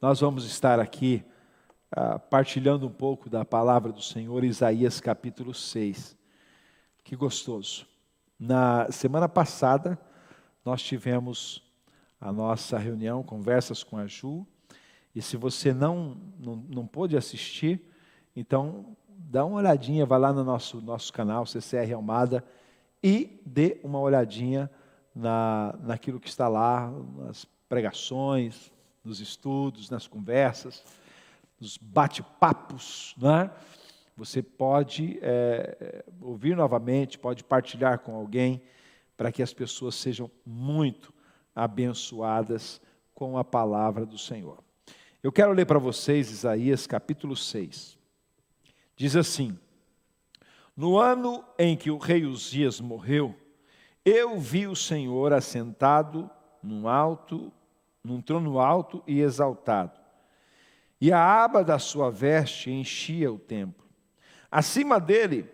Nós vamos estar aqui ah, partilhando um pouco da palavra do Senhor, Isaías capítulo 6. Que gostoso. Na semana passada, nós tivemos a nossa reunião, conversas com a Ju, e se você não, não, não pôde assistir, então dá uma olhadinha, vai lá no nosso, nosso canal, CCR Almada, e dê uma olhadinha na, naquilo que está lá, nas pregações, nos estudos, nas conversas, nos bate-papos, né? Você pode é, ouvir novamente, pode partilhar com alguém, para que as pessoas sejam muito abençoadas com a palavra do Senhor. Eu quero ler para vocês Isaías capítulo 6. Diz assim: No ano em que o rei Uzias morreu, eu vi o Senhor assentado num alto num trono alto e exaltado. E a aba da sua veste enchia o templo. Acima dele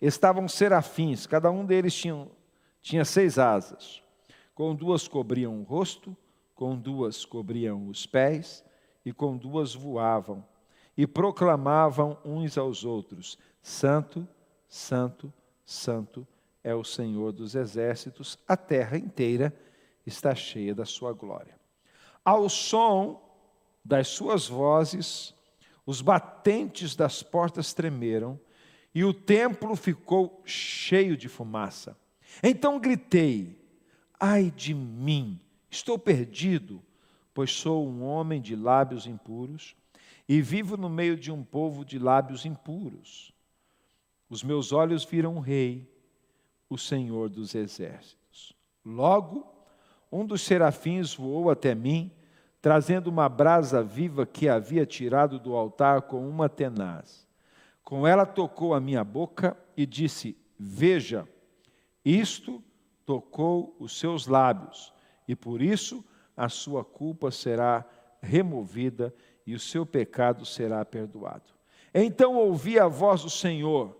estavam serafins, cada um deles tinha, tinha seis asas. Com duas cobriam o rosto, com duas cobriam os pés, e com duas voavam, e proclamavam uns aos outros: Santo, Santo, Santo é o Senhor dos exércitos, a terra inteira está cheia da sua glória. Ao som das suas vozes, os batentes das portas tremeram e o templo ficou cheio de fumaça. Então gritei: Ai de mim, estou perdido, pois sou um homem de lábios impuros e vivo no meio de um povo de lábios impuros. Os meus olhos viram o Rei, o Senhor dos exércitos. Logo, um dos serafins voou até mim, trazendo uma brasa viva que havia tirado do altar com uma tenaz. Com ela tocou a minha boca e disse: Veja, isto tocou os seus lábios, e por isso a sua culpa será removida e o seu pecado será perdoado. Então ouvi a voz do Senhor,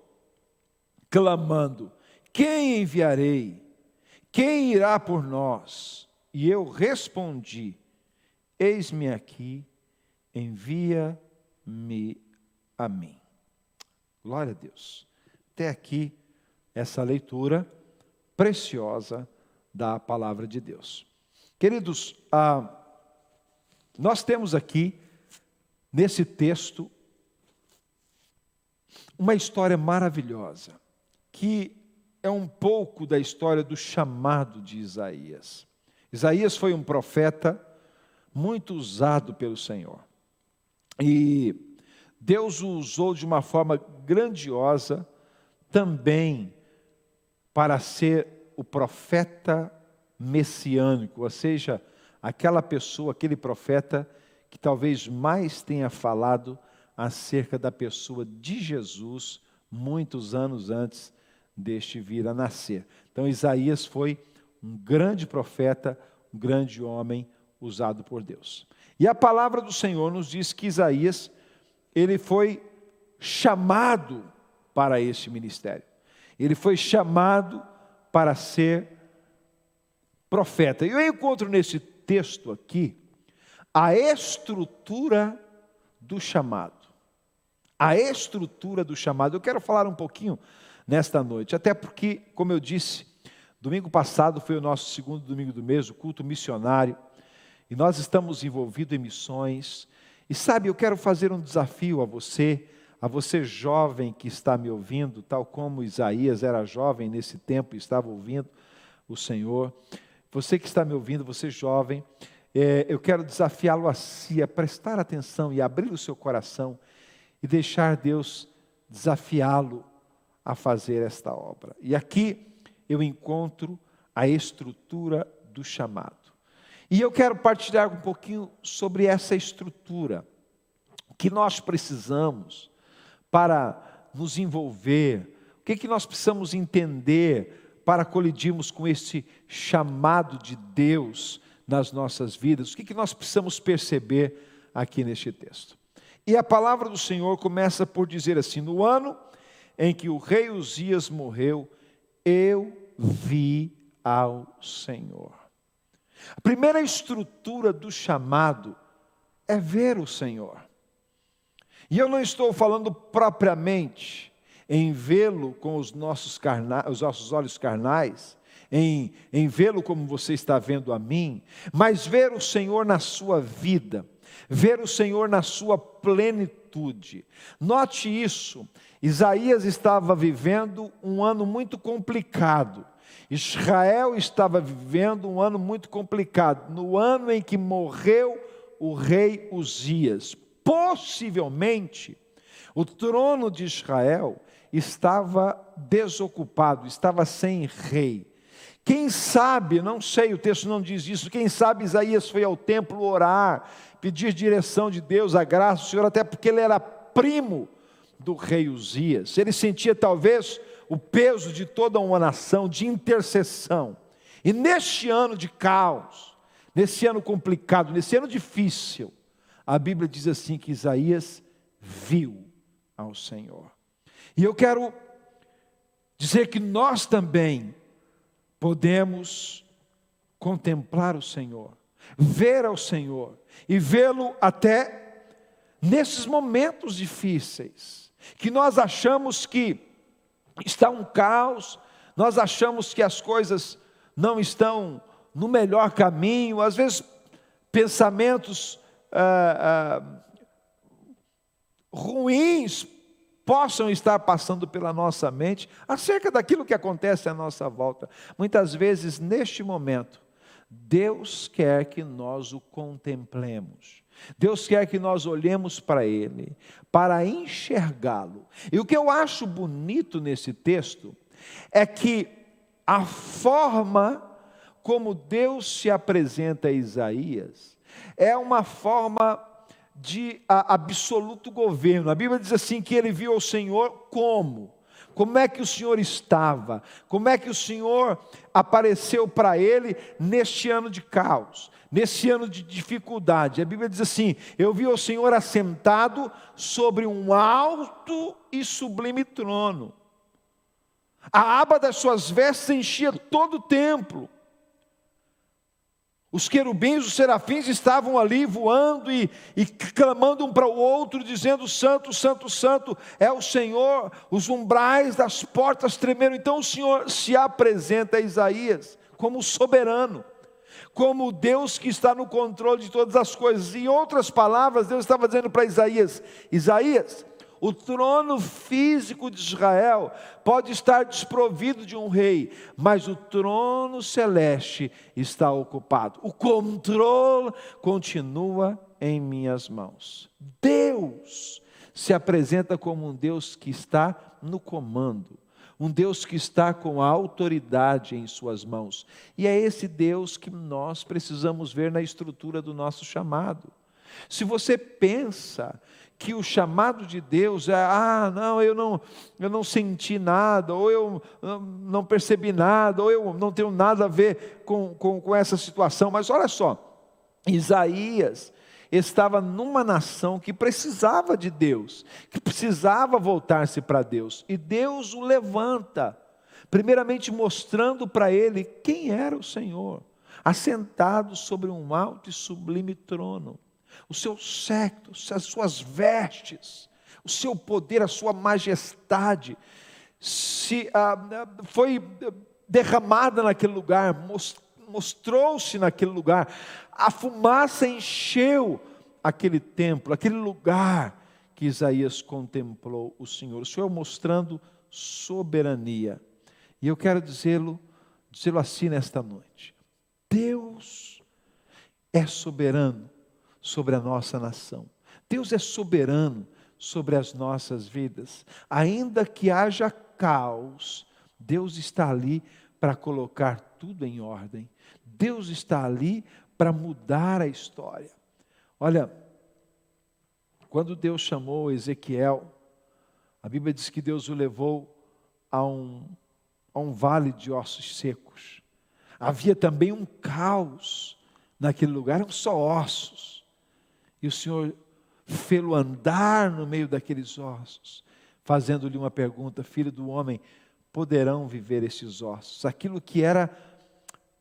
clamando: Quem enviarei? Quem irá por nós? E eu respondi: Eis-me aqui, envia-me a mim. Glória a Deus. Até aqui, essa leitura preciosa da palavra de Deus. Queridos, ah, nós temos aqui, nesse texto, uma história maravilhosa, que é um pouco da história do chamado de Isaías. Isaías foi um profeta muito usado pelo Senhor. E Deus o usou de uma forma grandiosa também para ser o profeta messiânico, ou seja, aquela pessoa, aquele profeta que talvez mais tenha falado acerca da pessoa de Jesus muitos anos antes deste vir a nascer. Então, Isaías foi um grande profeta, um grande homem usado por Deus. E a palavra do Senhor nos diz que Isaías, ele foi chamado para este ministério. Ele foi chamado para ser profeta. E eu encontro nesse texto aqui a estrutura do chamado. A estrutura do chamado. Eu quero falar um pouquinho nesta noite. Até porque, como eu disse, domingo passado foi o nosso segundo domingo do mês, o culto missionário, e nós estamos envolvidos em missões. E sabe, eu quero fazer um desafio a você, a você jovem que está me ouvindo, tal como Isaías era jovem nesse tempo e estava ouvindo o Senhor. Você que está me ouvindo, você jovem, é, eu quero desafiá-lo a si, a prestar atenção e abrir o seu coração e deixar Deus desafiá-lo a fazer esta obra. E aqui eu encontro a estrutura do chamado. E eu quero partilhar um pouquinho sobre essa estrutura que nós precisamos para nos envolver, o que, que nós precisamos entender para colidirmos com esse chamado de Deus nas nossas vidas, o que, que nós precisamos perceber aqui neste texto. E a palavra do Senhor começa por dizer assim: no ano em que o rei Uzias morreu, eu vi ao Senhor. A primeira estrutura do chamado é ver o Senhor. E eu não estou falando propriamente em vê-lo com os nossos, carna... os nossos olhos carnais, em, em vê-lo como você está vendo a mim, mas ver o Senhor na sua vida, ver o Senhor na sua plenitude. Note isso, Isaías estava vivendo um ano muito complicado. Israel estava vivendo um ano muito complicado, no ano em que morreu o rei Uzias. Possivelmente, o trono de Israel estava desocupado, estava sem rei. Quem sabe, não sei, o texto não diz isso, quem sabe Isaías foi ao templo orar, pedir direção de Deus, a graça do Senhor, até porque ele era primo do rei Uzias. Ele sentia talvez o peso de toda uma nação, de intercessão. E neste ano de caos, nesse ano complicado, nesse ano difícil, a Bíblia diz assim que Isaías viu ao Senhor. E eu quero dizer que nós também podemos contemplar o Senhor, ver ao Senhor e vê-lo até nesses momentos difíceis, que nós achamos que está um caos, nós achamos que as coisas não estão no melhor caminho, às vezes pensamentos ah, ah, ruins possam estar passando pela nossa mente acerca daquilo que acontece à nossa volta. Muitas vezes, neste momento, Deus quer que nós o contemplemos. Deus quer que nós olhemos para Ele, para enxergá-lo. E o que eu acho bonito nesse texto é que a forma como Deus se apresenta a Isaías é uma forma de absoluto governo. A Bíblia diz assim que ele viu o Senhor como? Como é que o Senhor estava? Como é que o Senhor apareceu para ele neste ano de caos, nesse ano de dificuldade? A Bíblia diz assim: Eu vi o Senhor assentado sobre um alto e sublime trono. A aba das suas vestes enchia todo o templo. Os querubins, os serafins estavam ali voando e, e clamando um para o outro, dizendo: Santo, Santo, Santo é o Senhor. Os umbrais das portas tremeram. Então o Senhor se apresenta a Isaías como soberano, como Deus que está no controle de todas as coisas. Em outras palavras, Deus estava dizendo para Isaías: Isaías, o trono físico de Israel pode estar desprovido de um rei, mas o trono celeste está ocupado. O controle continua em minhas mãos. Deus se apresenta como um Deus que está no comando, um Deus que está com a autoridade em suas mãos. E é esse Deus que nós precisamos ver na estrutura do nosso chamado. Se você pensa que o chamado de Deus é: ah, não, eu não, eu não senti nada, ou eu não percebi nada, ou eu não tenho nada a ver com, com, com essa situação. Mas olha só, Isaías estava numa nação que precisava de Deus, que precisava voltar-se para Deus, e Deus o levanta, primeiramente mostrando para ele quem era o Senhor, assentado sobre um alto e sublime trono o seu séquito, as suas vestes, o seu poder, a sua majestade, se ah, foi derramada naquele lugar, mostrou-se naquele lugar, a fumaça encheu aquele templo, aquele lugar que Isaías contemplou o Senhor, o Senhor mostrando soberania. E eu quero dizê-lo, dizê-lo assim nesta noite. Deus é soberano sobre a nossa nação. Deus é soberano sobre as nossas vidas. Ainda que haja caos, Deus está ali para colocar tudo em ordem. Deus está ali para mudar a história. Olha, quando Deus chamou Ezequiel, a Bíblia diz que Deus o levou a um, a um vale de ossos secos. Havia também um caos naquele lugar, eram só ossos. E o Senhor fê-lo andar no meio daqueles ossos, fazendo-lhe uma pergunta: Filho do homem, poderão viver esses ossos? Aquilo que era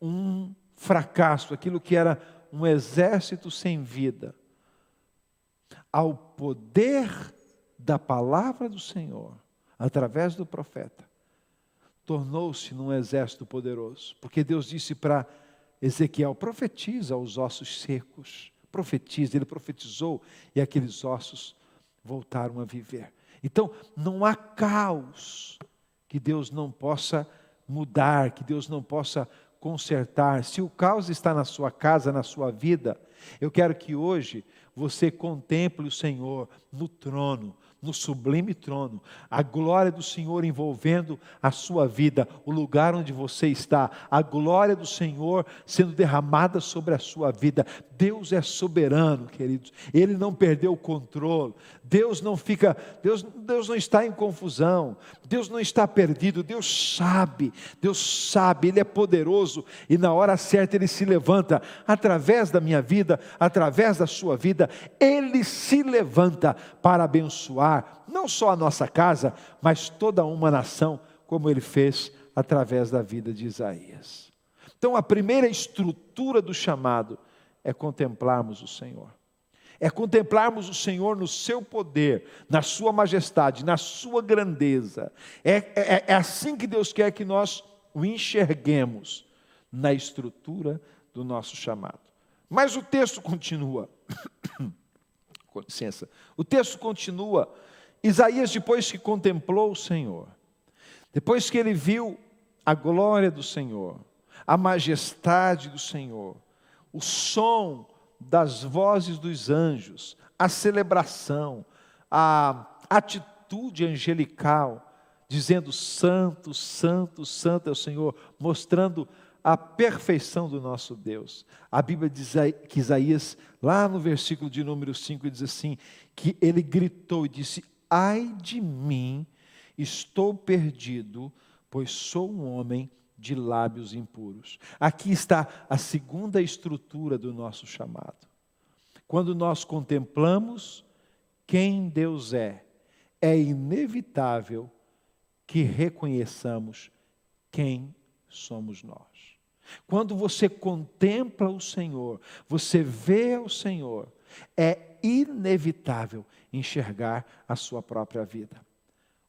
um fracasso, aquilo que era um exército sem vida, ao poder da palavra do Senhor, através do profeta, tornou-se num exército poderoso. Porque Deus disse para Ezequiel: profetiza aos ossos secos. Profetiza, ele profetizou e aqueles ossos voltaram a viver. Então, não há caos que Deus não possa mudar, que Deus não possa consertar. Se o caos está na sua casa, na sua vida, eu quero que hoje você contemple o Senhor no trono, no sublime trono, a glória do Senhor envolvendo a sua vida, o lugar onde você está, a glória do Senhor sendo derramada sobre a sua vida. Deus é soberano, queridos. Ele não perdeu o controle. Deus não fica, Deus, Deus não está em confusão. Deus não está perdido. Deus sabe. Deus sabe, ele é poderoso e na hora certa ele se levanta através da minha vida, através da sua vida, ele se levanta para abençoar não só a nossa casa, mas toda uma nação, como ele fez através da vida de Isaías. Então, a primeira estrutura do chamado é contemplarmos o Senhor. É contemplarmos o Senhor no seu poder, na sua majestade, na sua grandeza. É, é, é assim que Deus quer que nós o enxerguemos na estrutura do nosso chamado. Mas o texto continua. Com licença. O texto continua. Isaías, depois que contemplou o Senhor, depois que ele viu a glória do Senhor, a majestade do Senhor, o som das vozes dos anjos, a celebração, a atitude angelical, dizendo: Santo, Santo, Santo é o Senhor, mostrando a perfeição do nosso Deus. A Bíblia diz que Isaías, lá no versículo de número 5, diz assim: que ele gritou e disse: Ai de mim, estou perdido, pois sou um homem de lábios impuros. Aqui está a segunda estrutura do nosso chamado. Quando nós contemplamos quem Deus é, é inevitável que reconheçamos quem somos nós. Quando você contempla o Senhor, você vê o Senhor, é inevitável enxergar a sua própria vida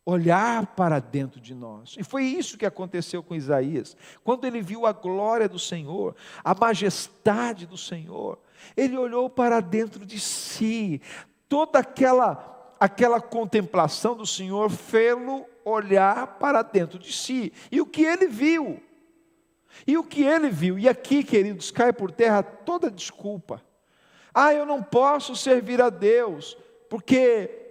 olhar para dentro de nós. E foi isso que aconteceu com Isaías. Quando ele viu a glória do Senhor, a majestade do Senhor, ele olhou para dentro de si. Toda aquela aquela contemplação do Senhor fê-lo olhar para dentro de si. E o que ele viu? E o que ele viu? E aqui, queridos, cai por terra toda desculpa. Ah, eu não posso servir a Deus, porque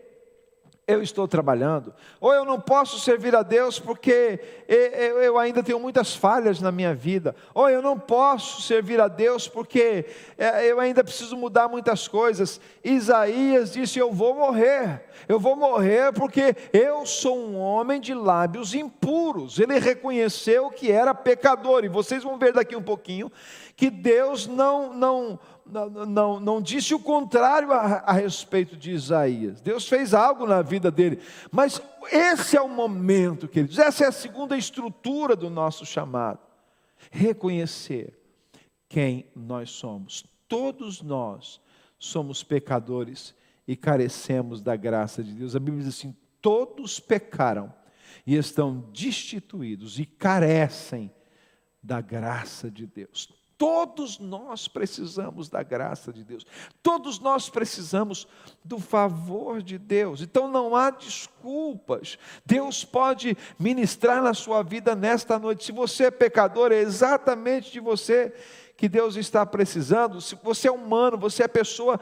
eu estou trabalhando, ou eu não posso servir a Deus porque eu ainda tenho muitas falhas na minha vida, ou eu não posso servir a Deus porque é, eu ainda preciso mudar muitas coisas. Isaías disse: Eu vou morrer, eu vou morrer porque eu sou um homem de lábios impuros. Ele reconheceu que era pecador, e vocês vão ver daqui um pouquinho que Deus não, não não, não, disse o contrário a, a respeito de Isaías. Deus fez algo na vida dele. Mas esse é o momento, queridos, essa é a segunda estrutura do nosso chamado. Reconhecer quem nós somos. Todos nós somos pecadores e carecemos da graça de Deus. A Bíblia diz assim: todos pecaram e estão destituídos e carecem da graça de Deus. Todos nós precisamos da graça de Deus, todos nós precisamos do favor de Deus, então não há desculpas. Deus pode ministrar na sua vida nesta noite. Se você é pecador, é exatamente de você que Deus está precisando. Se você é humano, você é pessoa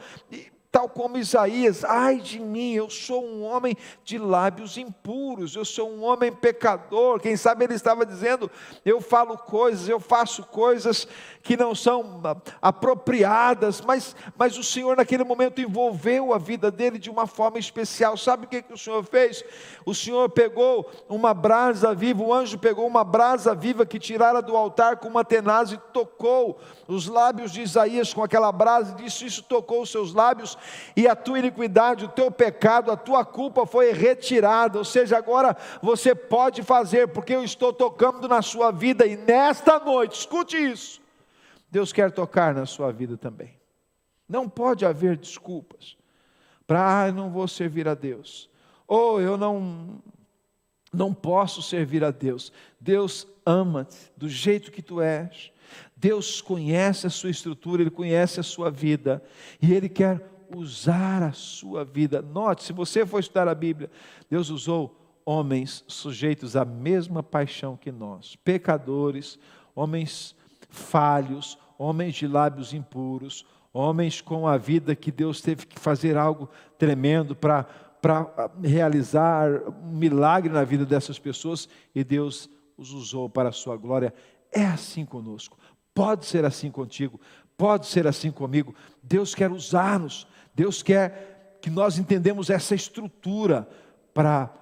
tal como Isaías: ai de mim, eu sou um homem de lábios impuros, eu sou um homem pecador. Quem sabe ele estava dizendo: eu falo coisas, eu faço coisas que não são apropriadas, mas, mas o Senhor naquele momento envolveu a vida dele de uma forma especial. Sabe o que, que o Senhor fez? O Senhor pegou uma brasa viva, o anjo pegou uma brasa viva que tirara do altar com uma tenaz e tocou os lábios de Isaías com aquela brasa e disse: Isso tocou os seus lábios e a tua iniquidade, o teu pecado, a tua culpa foi retirada. Ou seja, agora você pode fazer, porque eu estou tocando na sua vida, e nesta noite, escute isso, Deus quer tocar na sua vida também. Não pode haver desculpas, para, ah, não vou servir a Deus, ou eu não, não posso servir a Deus. Deus ama-te do jeito que tu és. Deus conhece a sua estrutura, Ele conhece a sua vida, e Ele quer usar a sua vida. Note, se você for estudar a Bíblia, Deus usou homens sujeitos à mesma paixão que nós, pecadores, homens falhos, homens de lábios impuros, homens com a vida que Deus teve que fazer algo tremendo para realizar um milagre na vida dessas pessoas e Deus os usou para a sua glória. É assim conosco. Pode ser assim contigo, pode ser assim comigo. Deus quer usar-nos. Deus quer que nós entendemos essa estrutura para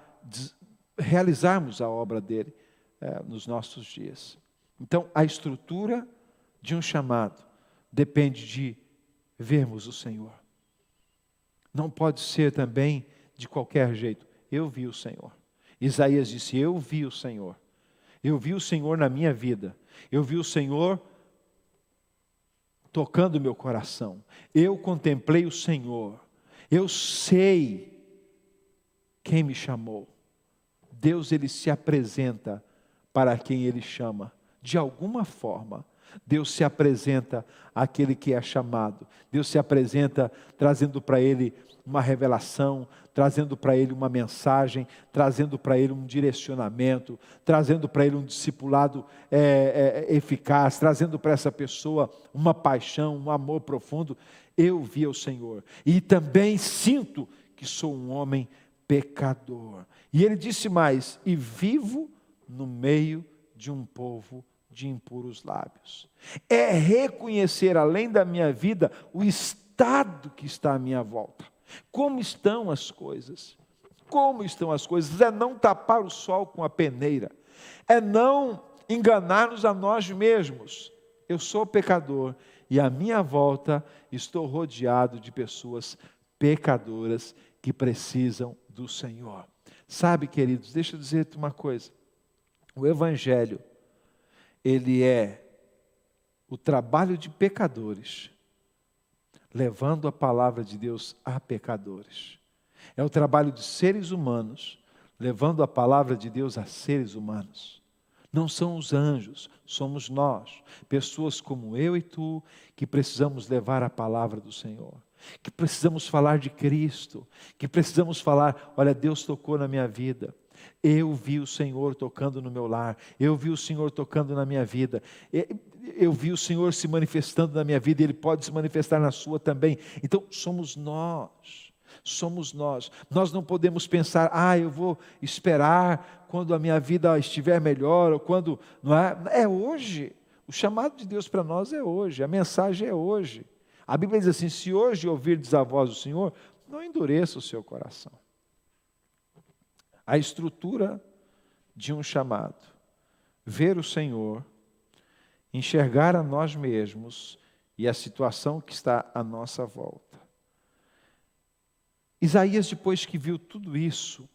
realizarmos a obra dele é, nos nossos dias. Então, a estrutura de um chamado depende de vermos o Senhor. Não pode ser também de qualquer jeito. Eu vi o Senhor. Isaías disse: Eu vi o Senhor. Eu vi o Senhor na minha vida. Eu vi o Senhor tocando meu coração. Eu contemplei o Senhor. Eu sei quem me chamou. Deus ele se apresenta para quem ele chama, de alguma forma. Deus se apresenta àquele que é chamado. Deus se apresenta trazendo para ele uma revelação, trazendo para ele uma mensagem, trazendo para ele um direcionamento, trazendo para ele um discipulado é, é, eficaz, trazendo para essa pessoa uma paixão, um amor profundo. Eu vi o Senhor e também sinto que sou um homem pecador. E ele disse mais: e vivo no meio de um povo de impuros lábios. É reconhecer, além da minha vida, o estado que está à minha volta. Como estão as coisas? Como estão as coisas? É não tapar o sol com a peneira, é não enganar-nos a nós mesmos. Eu sou pecador e à minha volta estou rodeado de pessoas pecadoras que precisam do Senhor. Sabe, queridos, deixa eu dizer-te uma coisa. O Evangelho, ele é o trabalho de pecadores levando a palavra de Deus a pecadores. É o trabalho de seres humanos, levando a palavra de Deus a seres humanos. Não são os anjos, somos nós, pessoas como eu e tu, que precisamos levar a palavra do Senhor, que precisamos falar de Cristo, que precisamos falar: olha, Deus tocou na minha vida, eu vi o Senhor tocando no meu lar, eu vi o Senhor tocando na minha vida eu vi o Senhor se manifestando na minha vida e Ele pode se manifestar na sua também. Então, somos nós, somos nós. Nós não podemos pensar, ah, eu vou esperar quando a minha vida estiver melhor, ou quando. Não é? é hoje. O chamado de Deus para nós é hoje, a mensagem é hoje. A Bíblia diz assim: se hoje ouvirdes a voz do Senhor, não endureça o seu coração. A estrutura de um chamado, ver o Senhor enxergar a nós mesmos e a situação que está à nossa volta. Isaías, depois que viu tudo isso,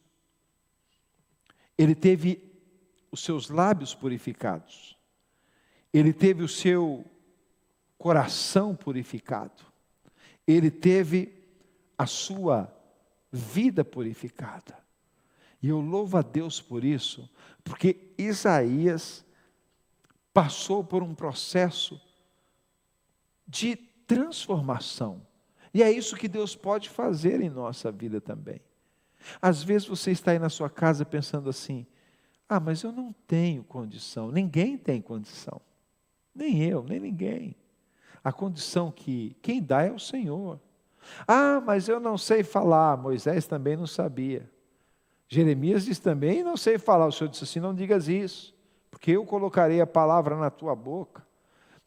ele teve os seus lábios purificados, ele teve o seu coração purificado, ele teve a sua vida purificada. E eu louvo a Deus por isso, porque Isaías passou por um processo de transformação. E é isso que Deus pode fazer em nossa vida também. Às vezes você está aí na sua casa pensando assim: ah, mas eu não tenho condição. Ninguém tem condição. Nem eu, nem ninguém. A condição que quem dá é o Senhor. Ah, mas eu não sei falar. Moisés também não sabia. Jeremias diz também: não sei falar. O Senhor disse assim: não digas isso porque eu colocarei a palavra na tua boca.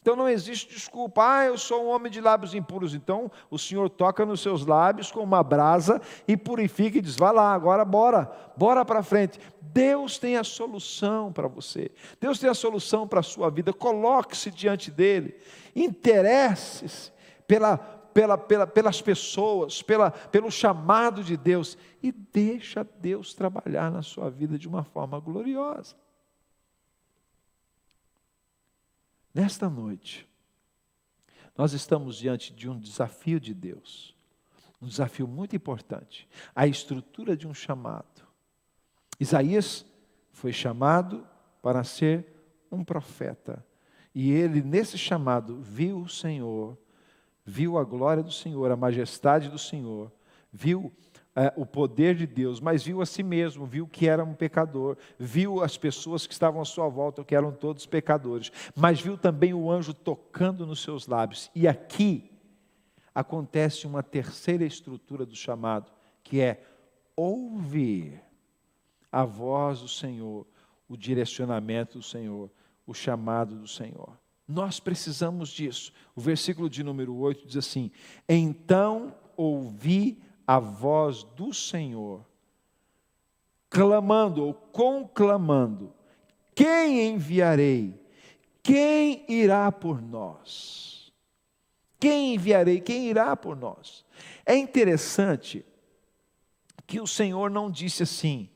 Então não existe desculpa, ah, eu sou um homem de lábios impuros. Então o Senhor toca nos seus lábios com uma brasa e purifica e diz: vá lá, agora bora, bora para frente. Deus tem a solução para você, Deus tem a solução para a sua vida. Coloque-se diante dele, interesse-se pela, pela, pela, pelas pessoas, pela, pelo chamado de Deus e deixa Deus trabalhar na sua vida de uma forma gloriosa. Nesta noite, nós estamos diante de um desafio de Deus. Um desafio muito importante. A estrutura de um chamado. Isaías foi chamado para ser um profeta. E ele, nesse chamado, viu o Senhor, viu a glória do Senhor, a majestade do Senhor, viu é, o poder de Deus, mas viu a si mesmo, viu que era um pecador, viu as pessoas que estavam à sua volta, que eram todos pecadores, mas viu também o anjo tocando nos seus lábios. E aqui acontece uma terceira estrutura do chamado, que é ouvir a voz do Senhor, o direcionamento do Senhor, o chamado do Senhor. Nós precisamos disso. O versículo de número 8 diz assim: Então ouvi a voz do Senhor, clamando ou conclamando: Quem enviarei? Quem irá por nós? Quem enviarei? Quem irá por nós? É interessante que o Senhor não disse assim: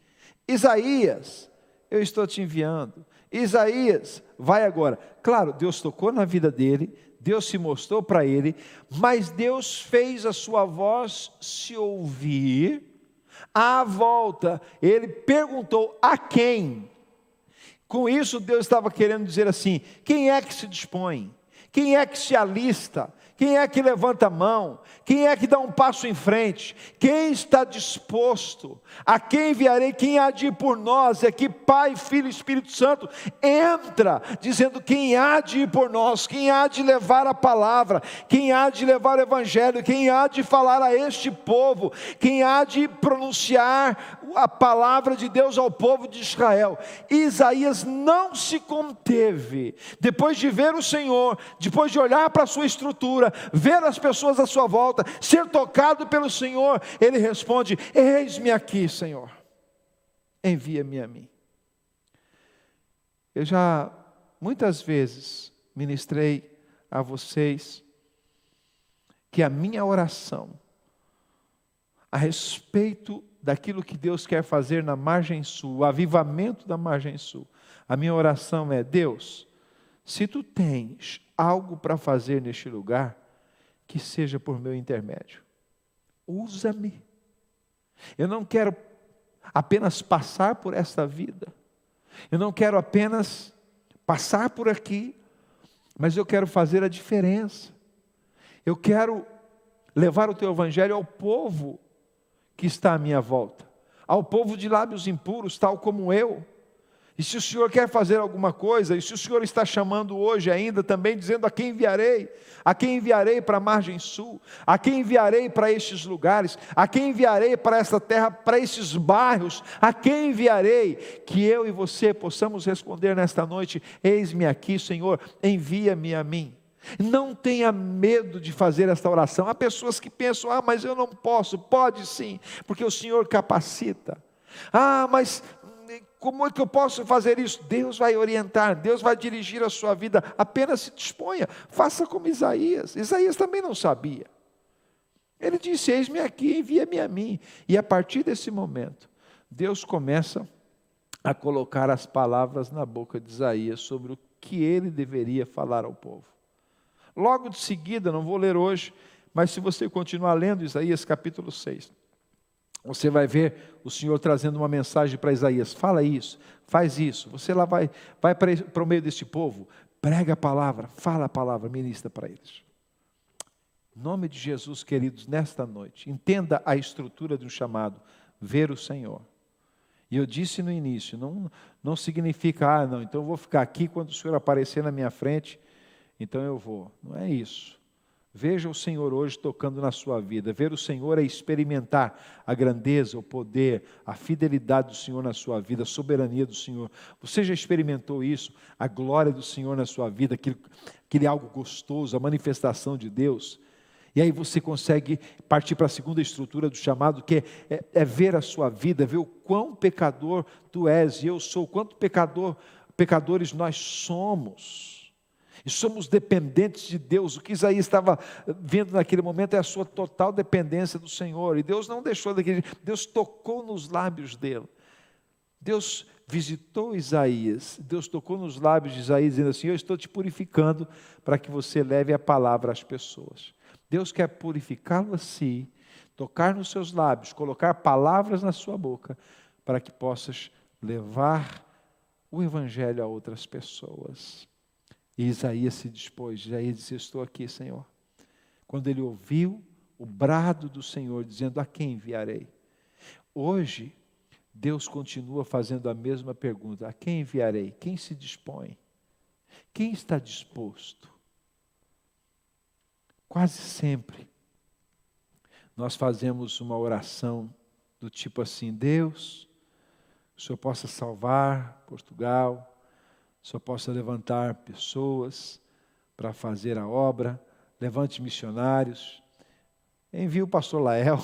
Isaías, eu estou te enviando. Isaías, vai agora. Claro, Deus tocou na vida dele, Deus se mostrou para ele, mas Deus fez a sua voz se ouvir. À volta, ele perguntou a quem. Com isso, Deus estava querendo dizer assim: quem é que se dispõe? Quem é que se alista? Quem é que levanta a mão? Quem é que dá um passo em frente? Quem está disposto? A quem enviarei? Quem há de ir por nós? É que Pai, Filho e Espírito Santo entra, dizendo quem há de ir por nós, quem há de levar a palavra, quem há de levar o Evangelho, quem há de falar a este povo, quem há de pronunciar a palavra de Deus ao povo de Israel. Isaías não se conteve, depois de ver o Senhor, depois de olhar para a sua estrutura, ver as pessoas à sua volta, ser tocado pelo Senhor, ele responde: Eis-me aqui, Senhor, envia-me a mim. Eu já muitas vezes ministrei a vocês que a minha oração a respeito daquilo que Deus quer fazer na margem sul, o avivamento da margem sul. A minha oração é: Deus, se tu tens algo para fazer neste lugar, que seja por meu intermédio. Usa-me. Eu não quero apenas passar por esta vida. Eu não quero apenas passar por aqui, mas eu quero fazer a diferença. Eu quero levar o teu evangelho ao povo que está à minha volta, ao povo de lábios impuros, tal como eu. E se o Senhor quer fazer alguma coisa, e se o Senhor está chamando hoje ainda também, dizendo a quem enviarei, a quem enviarei para a margem sul, a quem enviarei para estes lugares, a quem enviarei para esta terra, para estes bairros, a quem enviarei, que eu e você possamos responder nesta noite: Eis-me aqui, Senhor, envia-me a mim. Não tenha medo de fazer esta oração. Há pessoas que pensam: ah, mas eu não posso. Pode sim, porque o Senhor capacita. Ah, mas como é que eu posso fazer isso? Deus vai orientar, Deus vai dirigir a sua vida. Apenas se disponha, faça como Isaías. Isaías também não sabia. Ele disse: Eis-me aqui, envia-me a mim. E a partir desse momento, Deus começa a colocar as palavras na boca de Isaías sobre o que ele deveria falar ao povo. Logo de seguida, não vou ler hoje, mas se você continuar lendo Isaías capítulo 6, você vai ver o Senhor trazendo uma mensagem para Isaías: fala isso, faz isso. Você lá vai, vai para, o meio deste povo, prega a palavra, fala a palavra, ministra para eles. Em nome de Jesus, queridos, nesta noite, entenda a estrutura de um chamado: ver o Senhor. E eu disse no início, não, não significa, ah, não, então eu vou ficar aqui quando o Senhor aparecer na minha frente então eu vou. Não é isso. Veja o Senhor hoje tocando na sua vida. Ver o Senhor é experimentar a grandeza, o poder, a fidelidade do Senhor na sua vida, a soberania do Senhor. Você já experimentou isso? A glória do Senhor na sua vida, aquele, aquele algo gostoso, a manifestação de Deus. E aí você consegue partir para a segunda estrutura do chamado, que é, é, é ver a sua vida, ver o quão pecador tu és e eu sou, quanto pecador, pecadores nós somos e somos dependentes de Deus. O que Isaías estava vendo naquele momento é a sua total dependência do Senhor. E Deus não deixou daquele, Deus tocou nos lábios dele. Deus visitou Isaías, Deus tocou nos lábios de Isaías, dizendo assim: Eu estou te purificando para que você leve a palavra às pessoas. Deus quer purificá-lo a si, tocar nos seus lábios, colocar palavras na sua boca, para que possas levar o Evangelho a outras pessoas. E Isaías se dispôs, Isaías disse: Estou aqui, Senhor. Quando ele ouviu o brado do Senhor, dizendo: A quem enviarei? Hoje, Deus continua fazendo a mesma pergunta: A quem enviarei? Quem se dispõe? Quem está disposto? Quase sempre, nós fazemos uma oração do tipo assim: Deus, o Senhor possa salvar Portugal, Senhor possa levantar pessoas para fazer a obra, levante missionários, envie o pastor Lael,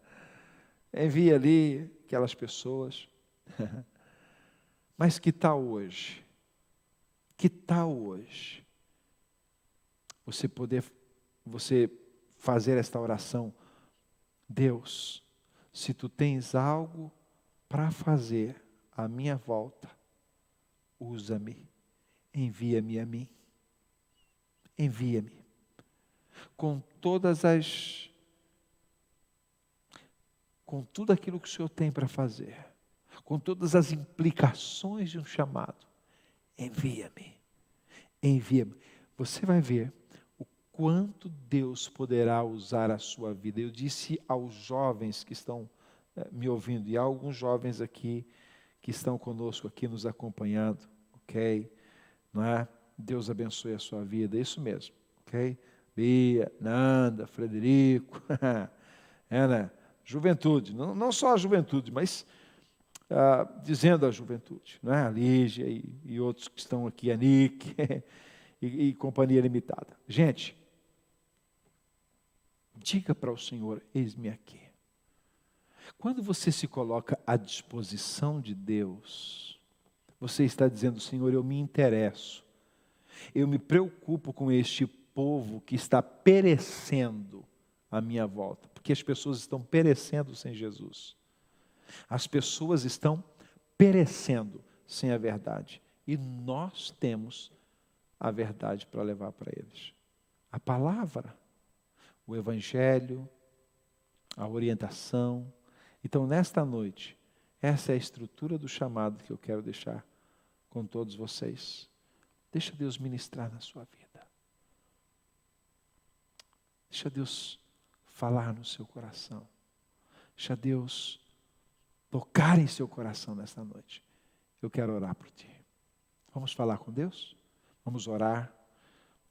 envie ali aquelas pessoas. Mas que tal hoje? Que tal hoje? Você poder, você fazer esta oração. Deus, se tu tens algo para fazer à minha volta, usa-me, envia-me a mim. Envia-me. Com todas as. com tudo aquilo que o Senhor tem para fazer, com todas as implicações de um chamado, envia-me. Envia-me. Você vai ver quanto Deus poderá usar a sua vida. Eu disse aos jovens que estão eh, me ouvindo, e há alguns jovens aqui que estão conosco aqui nos acompanhando, ok? Não é? Deus abençoe a sua vida, é isso mesmo, ok? Bia, Nanda, Frederico, é, né? Juventude, não, não só a juventude, mas ah, dizendo a juventude, não é? A Lígia e, e outros que estão aqui, a Nick e, e Companhia Limitada. Gente, Diga para o Senhor: eis-me aqui. Quando você se coloca à disposição de Deus, você está dizendo: Senhor, eu me interesso, eu me preocupo com este povo que está perecendo à minha volta, porque as pessoas estão perecendo sem Jesus. As pessoas estão perecendo sem a verdade. E nós temos a verdade para levar para eles. A palavra o Evangelho, a orientação. Então, nesta noite, essa é a estrutura do chamado que eu quero deixar com todos vocês. Deixa Deus ministrar na sua vida. Deixa Deus falar no seu coração. Deixa Deus tocar em seu coração nesta noite. Eu quero orar por ti. Vamos falar com Deus? Vamos orar.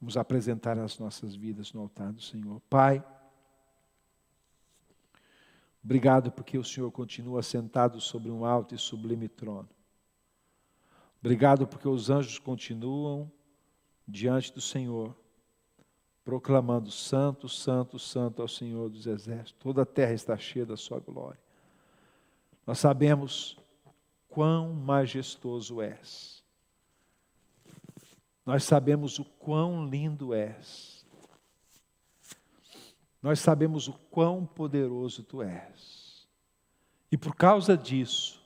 Vamos apresentar as nossas vidas no altar do Senhor. Pai, obrigado porque o Senhor continua sentado sobre um alto e sublime trono. Obrigado porque os anjos continuam diante do Senhor, proclamando: Santo, Santo, Santo ao Senhor dos Exércitos. Toda a terra está cheia da Sua glória. Nós sabemos quão majestoso és. Nós sabemos o quão lindo és. Nós sabemos o quão poderoso tu és. E por causa disso,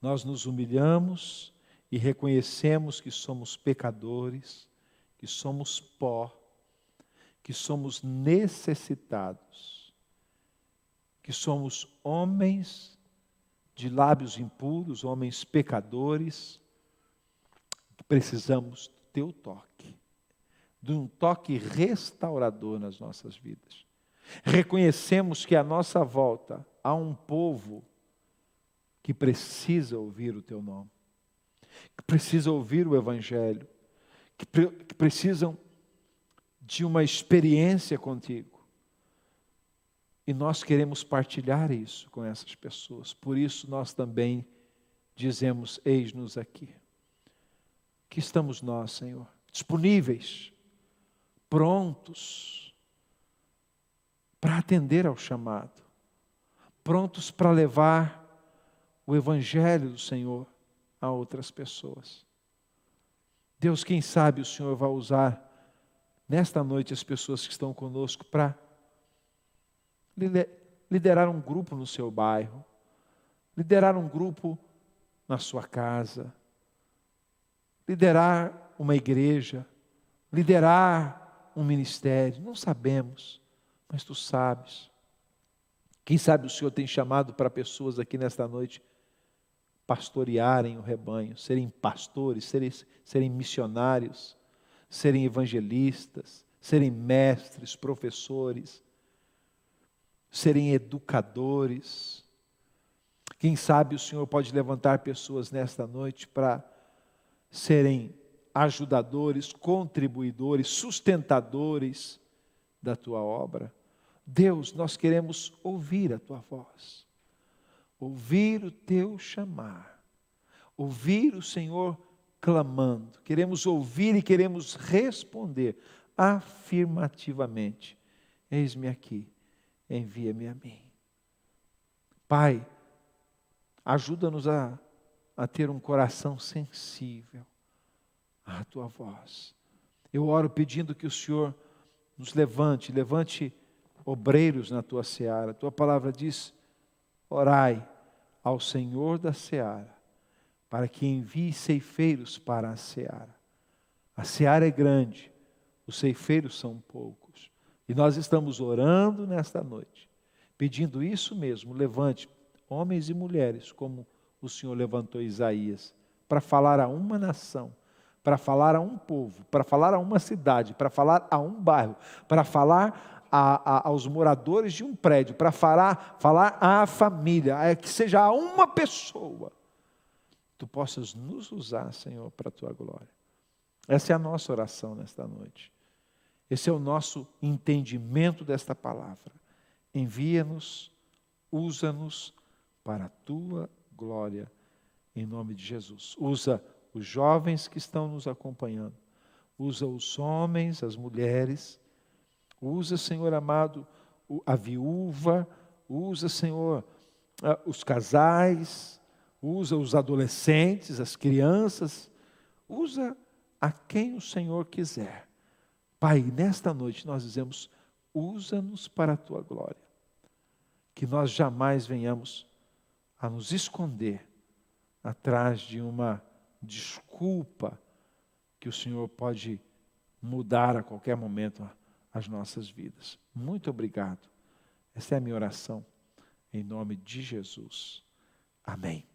nós nos humilhamos e reconhecemos que somos pecadores, que somos pó, que somos necessitados, que somos homens de lábios impuros, homens pecadores, precisamos do teu toque, de um toque restaurador nas nossas vidas. Reconhecemos que à nossa volta há um povo que precisa ouvir o teu nome, que precisa ouvir o Evangelho, que, pre que precisam de uma experiência contigo. E nós queremos partilhar isso com essas pessoas. Por isso nós também dizemos: Eis-nos aqui que estamos nós, Senhor, disponíveis, prontos para atender ao chamado, prontos para levar o Evangelho do Senhor a outras pessoas. Deus, quem sabe o Senhor vai usar nesta noite as pessoas que estão conosco para liderar um grupo no seu bairro, liderar um grupo na sua casa, liderar uma igreja, liderar um ministério, não sabemos, mas tu sabes. Quem sabe o Senhor tem chamado para pessoas aqui nesta noite pastorearem o rebanho, serem pastores, serem, serem missionários, serem evangelistas, serem mestres, professores, serem educadores. Quem sabe o Senhor pode levantar pessoas nesta noite para serem ajudadores, contribuidores, sustentadores da tua obra. Deus, nós queremos ouvir a tua voz, ouvir o teu chamar, ouvir o Senhor clamando. Queremos ouvir e queremos responder afirmativamente: Eis-me aqui, envia-me a mim. Pai, ajuda-nos a, a ter um coração sensível à tua voz. Eu oro pedindo que o Senhor nos levante, levante obreiros na tua seara. A tua palavra diz: orai ao Senhor da seara, para que envie ceifeiros para a seara. A seara é grande, os ceifeiros são poucos. E nós estamos orando nesta noite, pedindo isso mesmo: levante homens e mulheres, como o Senhor levantou Isaías, para falar a uma nação para falar a um povo, para falar a uma cidade, para falar a um bairro, para falar a, a, aos moradores de um prédio, para falar, falar à família, é que seja a uma pessoa, tu possas nos usar, Senhor, para a tua glória. Essa é a nossa oração nesta noite. Esse é o nosso entendimento desta palavra. Envia-nos, usa-nos para a tua glória, em nome de Jesus. Usa os jovens que estão nos acompanhando. Usa os homens, as mulheres. Usa, Senhor amado, a viúva. Usa, Senhor, os casais. Usa os adolescentes, as crianças. Usa a quem o Senhor quiser. Pai, nesta noite nós dizemos: usa-nos para a tua glória. Que nós jamais venhamos a nos esconder atrás de uma desculpa que o Senhor pode mudar a qualquer momento as nossas vidas. Muito obrigado. Essa é a minha oração, em nome de Jesus. Amém.